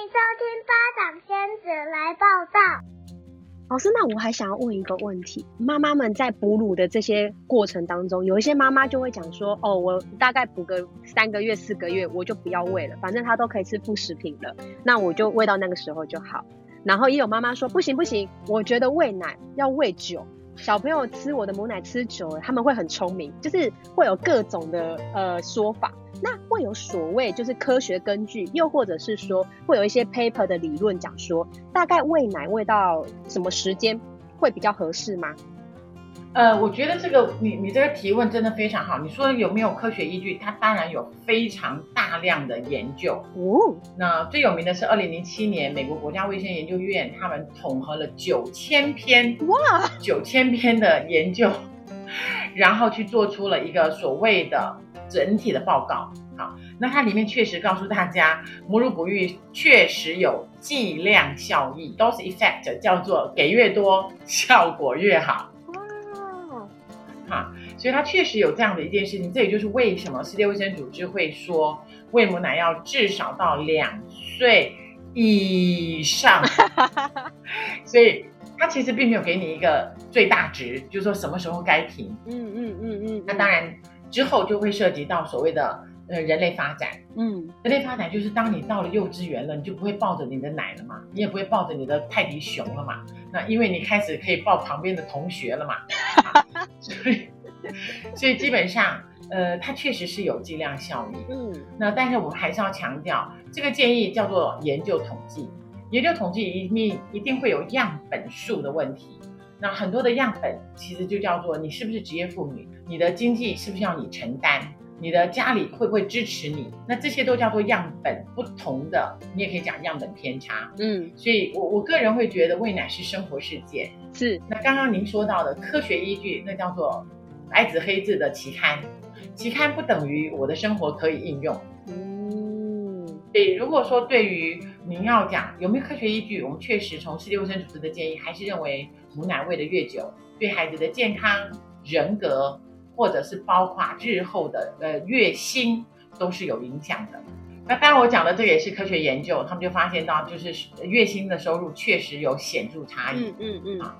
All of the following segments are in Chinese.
迎收听巴掌仙子来报道。老师，那我还想要问一个问题：妈妈们在哺乳的这些过程当中，有一些妈妈就会讲说，哦，我大概哺个三个月、四个月，我就不要喂了，反正他都可以吃副食品了，那我就喂到那个时候就好。然后也有妈妈说，不行不行，我觉得喂奶要喂久。小朋友吃我的母奶吃久了，他们会很聪明，就是会有各种的呃说法。那会有所谓就是科学根据，又或者是说会有一些 paper 的理论讲说，大概喂奶喂到什么时间会比较合适吗？呃，我觉得这个你你这个提问真的非常好。你说有没有科学依据？它当然有非常大量的研究。哦，那最有名的是二零零七年美国国家卫生研究院，他们统合了九千篇哇九千篇的研究，然后去做出了一个所谓的整体的报告。好，那它里面确实告诉大家，母乳哺育确实有剂量效益，dose effect 叫做给越多效果越好。哈，所以它确实有这样的一件事情，这也就是为什么世界卫生组织会说喂母奶要至少到两岁以上，所以它其实并没有给你一个最大值，就是说什么时候该停。嗯嗯嗯嗯。那当然之后就会涉及到所谓的呃人类发展。嗯，人类发展就是当你到了幼稚园了，你就不会抱着你的奶了嘛，你也不会抱着你的泰迪熊了嘛。那因为你开始可以抱旁边的同学了嘛。所以，所以基本上，呃，它确实是有剂量效应。嗯，那但是我们还是要强调，这个建议叫做研究统计。研究统计一定一定会有样本数的问题。那很多的样本其实就叫做你是不是职业妇女，你的经济是不是要你承担？你的家里会不会支持你？那这些都叫做样本不同的，你也可以讲样本偏差。嗯，所以我我个人会觉得喂奶是生活事件。是。那刚刚您说到的科学依据，那叫做白纸黑字的期刊，期刊不等于我的生活可以应用。嗯。所以如果说对于您要讲有没有科学依据，我们确实从世界卫生组织的建议，还是认为母奶喂得越久，对孩子的健康、人格。或者是包括日后的呃月薪都是有影响的。那当然我讲的这个也是科学研究，他们就发现到就是月薪的收入确实有显著差异。嗯嗯嗯啊，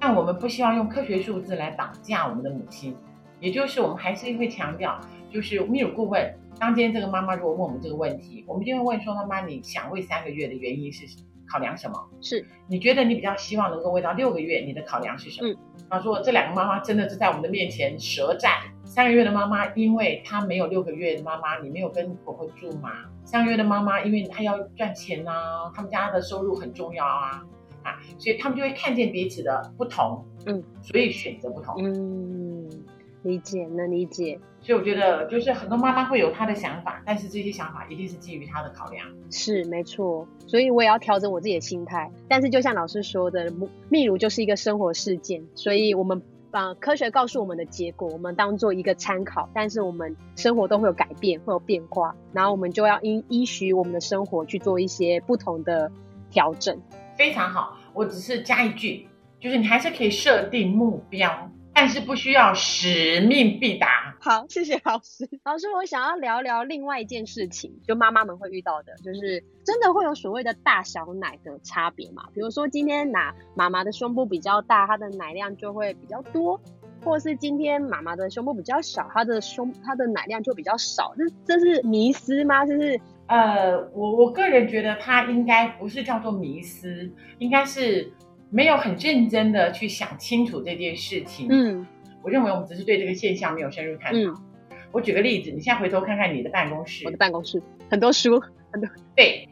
但我们不希望用科学数字来绑架我们的母亲，也就是我们还是会强调，就是泌乳顾问，当今天这个妈妈如果问我们这个问题，我们就会问说，妈妈你想喂三个月的原因是什么？考量什么？是你觉得你比较希望能够喂到六个月？你的考量是什么？嗯，他说这两个妈妈真的是在我们的面前舌战。三个月的妈妈，因为她没有六个月的妈妈，你没有跟婆婆住嘛？三个月的妈妈，因为她要赚钱啊，他们家的收入很重要啊，啊，所以他们就会看见彼此的不同，嗯，所以选择不同，嗯，理解，能理解。所以我觉得，就是很多妈妈会有她的想法，但是这些想法一定是基于她的考量。是，没错。所以我也要调整我自己的心态。但是就像老师说的，泌乳就是一个生活事件，所以我们把科学告诉我们的结果，我们当做一个参考。但是我们生活都会有改变，会有变化，然后我们就要依依循我们的生活去做一些不同的调整。非常好，我只是加一句，就是你还是可以设定目标。但是不需要使命必达。好，谢谢老师。老师，我想要聊聊另外一件事情，就妈妈们会遇到的，就是真的会有所谓的大小奶的差别嘛？比如说今天拿妈妈的胸部比较大，她的奶量就会比较多，或是今天妈妈的胸部比较小，她的胸她的奶量就比较少。这这是迷思吗？就是呃，我我个人觉得它应该不是叫做迷思，应该是。没有很认真的去想清楚这件事情。嗯，我认为我们只是对这个现象没有深入探讨。嗯，我举个例子，你现在回头看看你的办公室，我的办公室很多书，很多。对，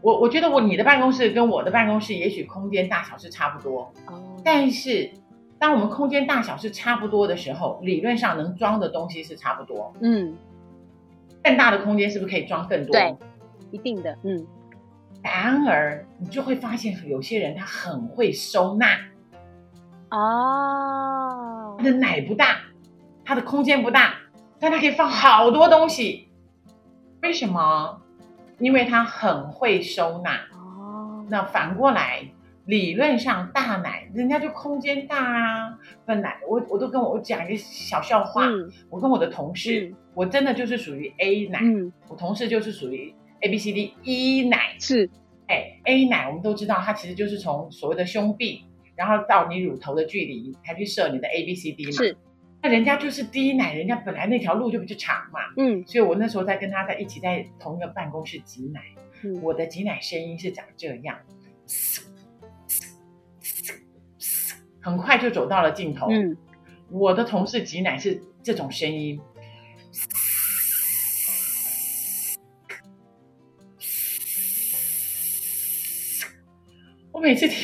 我我觉得我你的办公室跟我的办公室也许空间大小是差不多。哦。但是当我们空间大小是差不多的时候，理论上能装的东西是差不多。嗯。更大的空间是不是可以装更多？对，一定的。嗯。然而，你就会发现有些人他很会收纳哦，他的奶不大，他的空间不大，但他可以放好多东西。为什么？因为他很会收纳哦。那反过来，理论上大奶人家就空间大啊。本来我我都跟我我讲一个小笑话，嗯、我跟我的同事，嗯、我真的就是属于 A 奶，嗯、我同事就是属于。A B C D E 奶是，哎，A 奶我们都知道，它其实就是从所谓的胸壁，然后到你乳头的距离，才去设你的 A B C D 嘛。是，那人家就是 D 奶，人家本来那条路就比较长嘛。嗯，所以我那时候在跟他在一起在同一个办公室挤奶，嗯我的挤奶声音是长这样，很快就走到了尽头。嗯，我的同事挤奶是这种声音。每次听，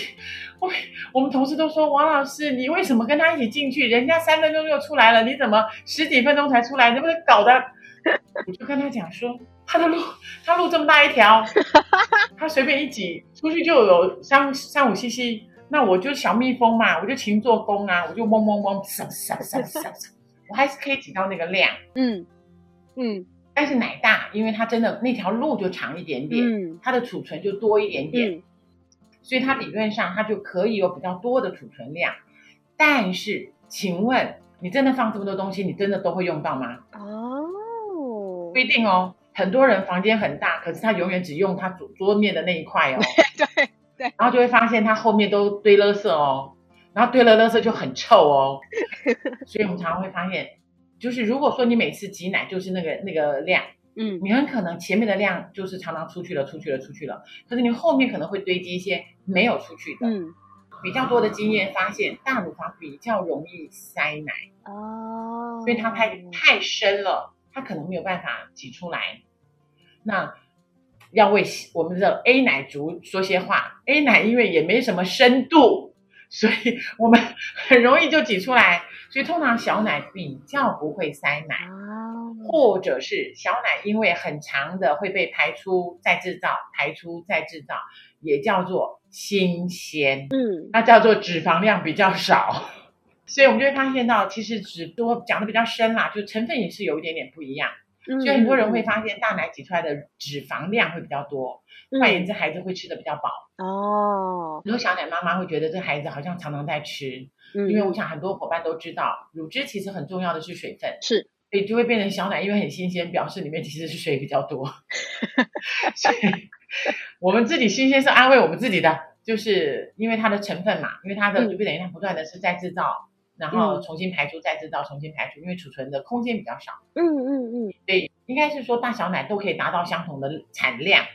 我我们同事都说，王老师，你为什么跟他一起进去？人家三分钟就出来了，你怎么十几分钟才出来？能不能搞得？我就跟他讲说，他的路，他路这么大一条，他随便一挤出去就有三三五七七那我就小蜜蜂嘛，我就勤做工啊，我就嗡嗡嗡，嗖嗖嗖嗖嗖，我还是可以挤到那个量。嗯嗯但是奶大，因为它真的那条路就长一点点，嗯它的储存就多一点点。嗯所以它理论上它就可以有比较多的储存量，但是请问你真的放这么多东西，你真的都会用到吗？哦不，一定哦。很多人房间很大，可是他永远只用他桌桌面的那一块哦。对对，然后就会发现他后面都堆垃圾哦，然后堆了垃圾就很臭哦。所以我们常常会发现，就是如果说你每次挤奶就是那个那个量。嗯你很可能前面的量就是常常出去了，出去了，出去了，可是你后面可能会堆积一些没有出去的。嗯比较多的经验发现，大乳房比较容易塞奶，哦，因为它太太深了，它可能没有办法挤出来。那要为我们的 A 奶族说些话，A 奶因为也没什么深度，所以我们很容易就挤出来。所以通常小奶比较不会塞奶。啊，或者是小奶，因为很长的会被排出再制造，排出再制造，也叫做新鲜，嗯。那叫做脂肪量比较少，所以我们就会发现到，其实脂多讲的比较深啦，就成分也是有一点点不一样，嗯，所以很多人会发现大奶挤出来的脂肪量会比较多，嗯。换言之，孩子会吃的比较饱。哦，很多小奶妈妈会觉得这孩子好像常常在吃，嗯。因为我想很多伙伴都知道，乳汁其实很重要的是水分。是，所以就会变成小奶，因为很新鲜，表示里面其实是水比较多。所以我们自己新鲜是安慰我们自己的，就是因为它的成分嘛，因为它的嗯就等于它不断的是在制造，然后重新排出，再制造，重新排出，因为储存的空间比较少，嗯嗯嗯，所以应该是说大小奶都可以达到相同的产量，嗯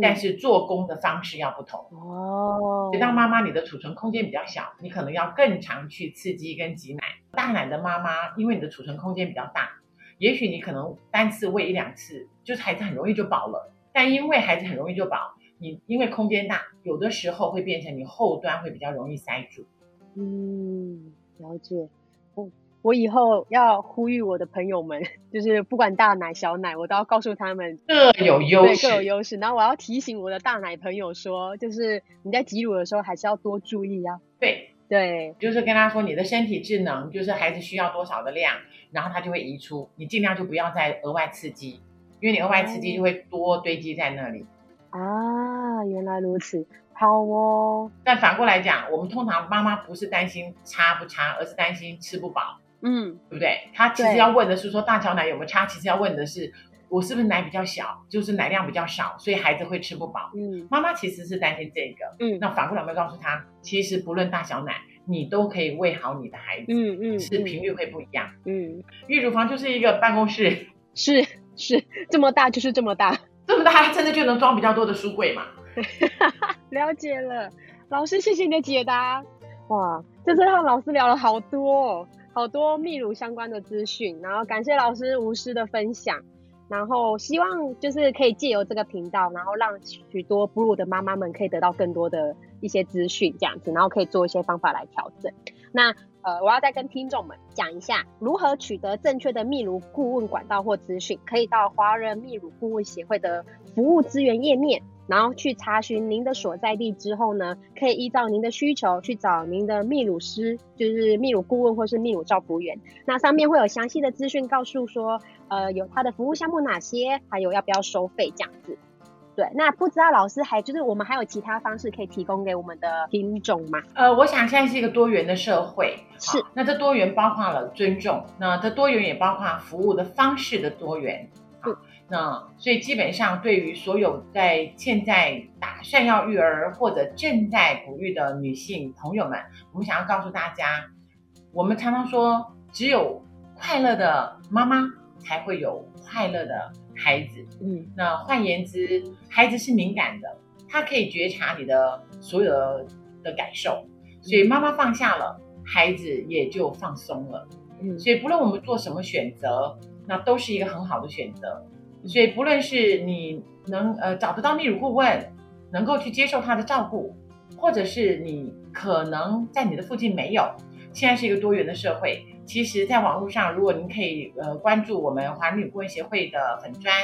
但是做工的方式要不同。哦，所以当妈妈你的储存空间比较小，你可能要更常去刺激跟挤奶。大奶的妈妈，因为你的储存空间比较大，也许你可能单次喂一两次，就是孩子很容易就饱了。但因为孩子很容易就饱，你因为空间大，有的时候会变成你后端会比较容易塞住。嗯，了解。我我以后要呼吁我的朋友们，就是不管大奶小奶，我都要告诉他们各有优对各有。优势。然后我要提醒我的大奶朋友说，就是你在挤乳的时候还是要多注意啊。对，对，就是跟他说你的身体智能，就是孩子需要多少的量，然后他就会移出，你尽量就不要再额外刺激，因为你额外刺激就会多堆积在那里。啊，原来如此，好哦。但反过来讲，我们通常妈妈不是担心差不差，而是担心吃不饱，嗯，对不对？他其实要问的是说大小奶有没有差，其实要问的是我是不是奶比较小，就是奶量比较少，所以孩子会吃不饱。嗯妈妈其实是担心这个，嗯那反过来我们要告诉他，其实不论大小奶，你都可以喂好你的孩子，嗯嗯，只是频率会不一样。嗯，育乳房就是一个办公室，是是，这么大就是这么大。这么大真的就能装比较多的书柜嘛？了解了，老师，谢谢你的解答。哇，这次和老师聊了好多、哦，好多泌乳相关的资讯，然后感谢老师无私的分享，然后希望就是可以借由这个频道，然后让许多哺乳的妈妈们可以得到更多的一些资讯，这样子，然后可以做一些方法来调整。那呃，我要再跟听众们讲一下如何取得正确的泌乳顾问管道或资讯，可以到华人泌乳顾问协会的服务资源页面。然后去查询您的所在地之后呢，可以依照您的需求去找您的泌乳师，就是泌乳顾问或是泌乳照服员。那上面会有详细的资讯，告诉说，呃，有他的服务项目哪些，还有要不要收费这样子。对，那不知道老师还就是我们还有其他方式可以提供给我们的听众吗？呃，我想现在是一个多元的社会，是那这多元包括了尊重，那这多元也包括服务的方式的多元。那所以基本上对于所有在现在打算要育儿或者正在哺育的女性朋友们，我们想要告诉大家，我们常常说，只有快乐的妈妈才会有快乐的孩子。嗯，那换言之，孩子是敏感的，他可以觉察你的所有的的感受，所以妈妈放下了，孩子也就放松了。嗯，所以不论我们做什么选择，那都是一个很好的选择。所以不论是你能呃找得到泌乳顾问，能够去接受他的照顾，或者是你可能在你的附近没有，现在是一个多元的社会。其实，在网络上，如果您可以呃关注我们华人泌乳顾问协会的粉专，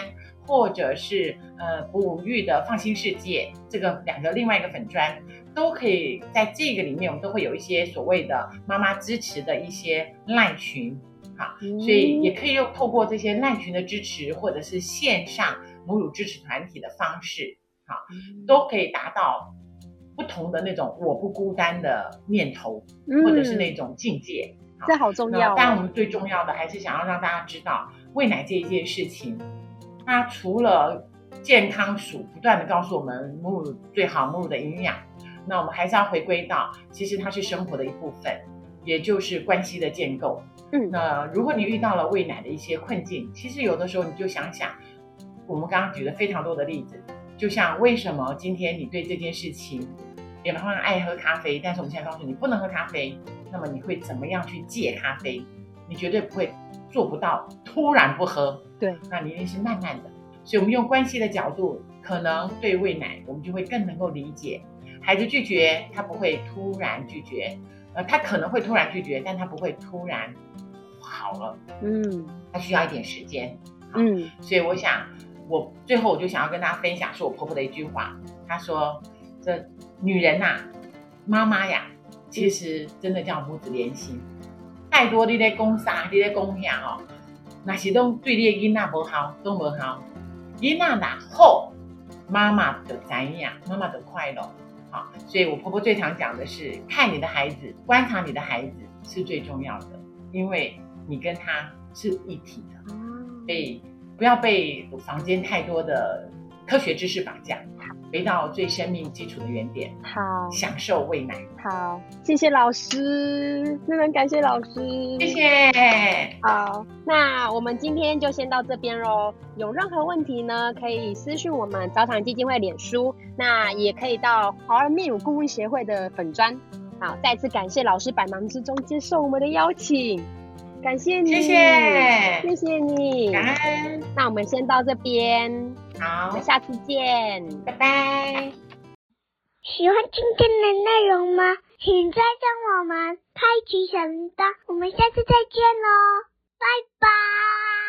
或者是呃哺育的放心世界这个两个另外一个粉专，都可以在这个里面，我们都会有一些所谓的妈妈支持的一些赖群。好，所以也可以用透过这些赖群的支持，或者是线上母乳支持团体的方式，好，都可以达到不同的那种我不孤单的念头，或者是那种境界。好，这好重要。当然，我们最重要的还是想要让大家知道，喂奶这一件事情，它除了健康署不断的告诉我们母乳最好，母乳的营养，那我们还是要回归到，其实它是生活的一部分，也就是关系的建构。嗯，那如果你遇到了喂奶的一些困境，其实有的时候你就想想，我们刚刚举了非常多的例子，就像为什么今天你对这件事情，比方说爱喝咖啡，但是我们现在告诉你不能喝咖啡，那么你会怎么样去戒咖啡？你绝对不会做不到突然不喝，对，那你一定是慢慢的。所以我们用关系的角度，可能对喂奶，我们就会更能够理解，孩子拒绝他不会突然拒绝，呃，他可能会突然拒绝，但他不会突然。好了，嗯，他需要一点时间，嗯，所以我想，我最后我就想要跟大家分享，是我婆婆的一句话，她说：“这女人呐、啊，妈妈呀，其实真的叫母子连心，太多你在讲啥，你在讲啥哦，那是都对你的囡仔不好，都不好，囡仔哪好，妈妈的怎样，妈妈的快乐，好，所以我婆婆最常讲的是，看你的孩子，观察你的孩子是最重要的，因为。你跟他是一体的，所以不要被房间太多的科学知识绑架，回到最生命基础的原点。好，享受喂奶。好，谢谢老师，非常感谢老师，谢谢。好，那我们今天就先到这边喽。有任何问题呢，可以私讯我们早产基金会脸书，那也可以到华人泌乳顾问协会的粉专。好，再次感谢老师百忙之中接受我们的邀请。感谢你，谢谢，谢谢你，感恩。那我们先到这边，好，我们下次见，拜拜。喜欢今天的内容吗？请再将我们开启小铃铛，我们下次再见喽，拜拜。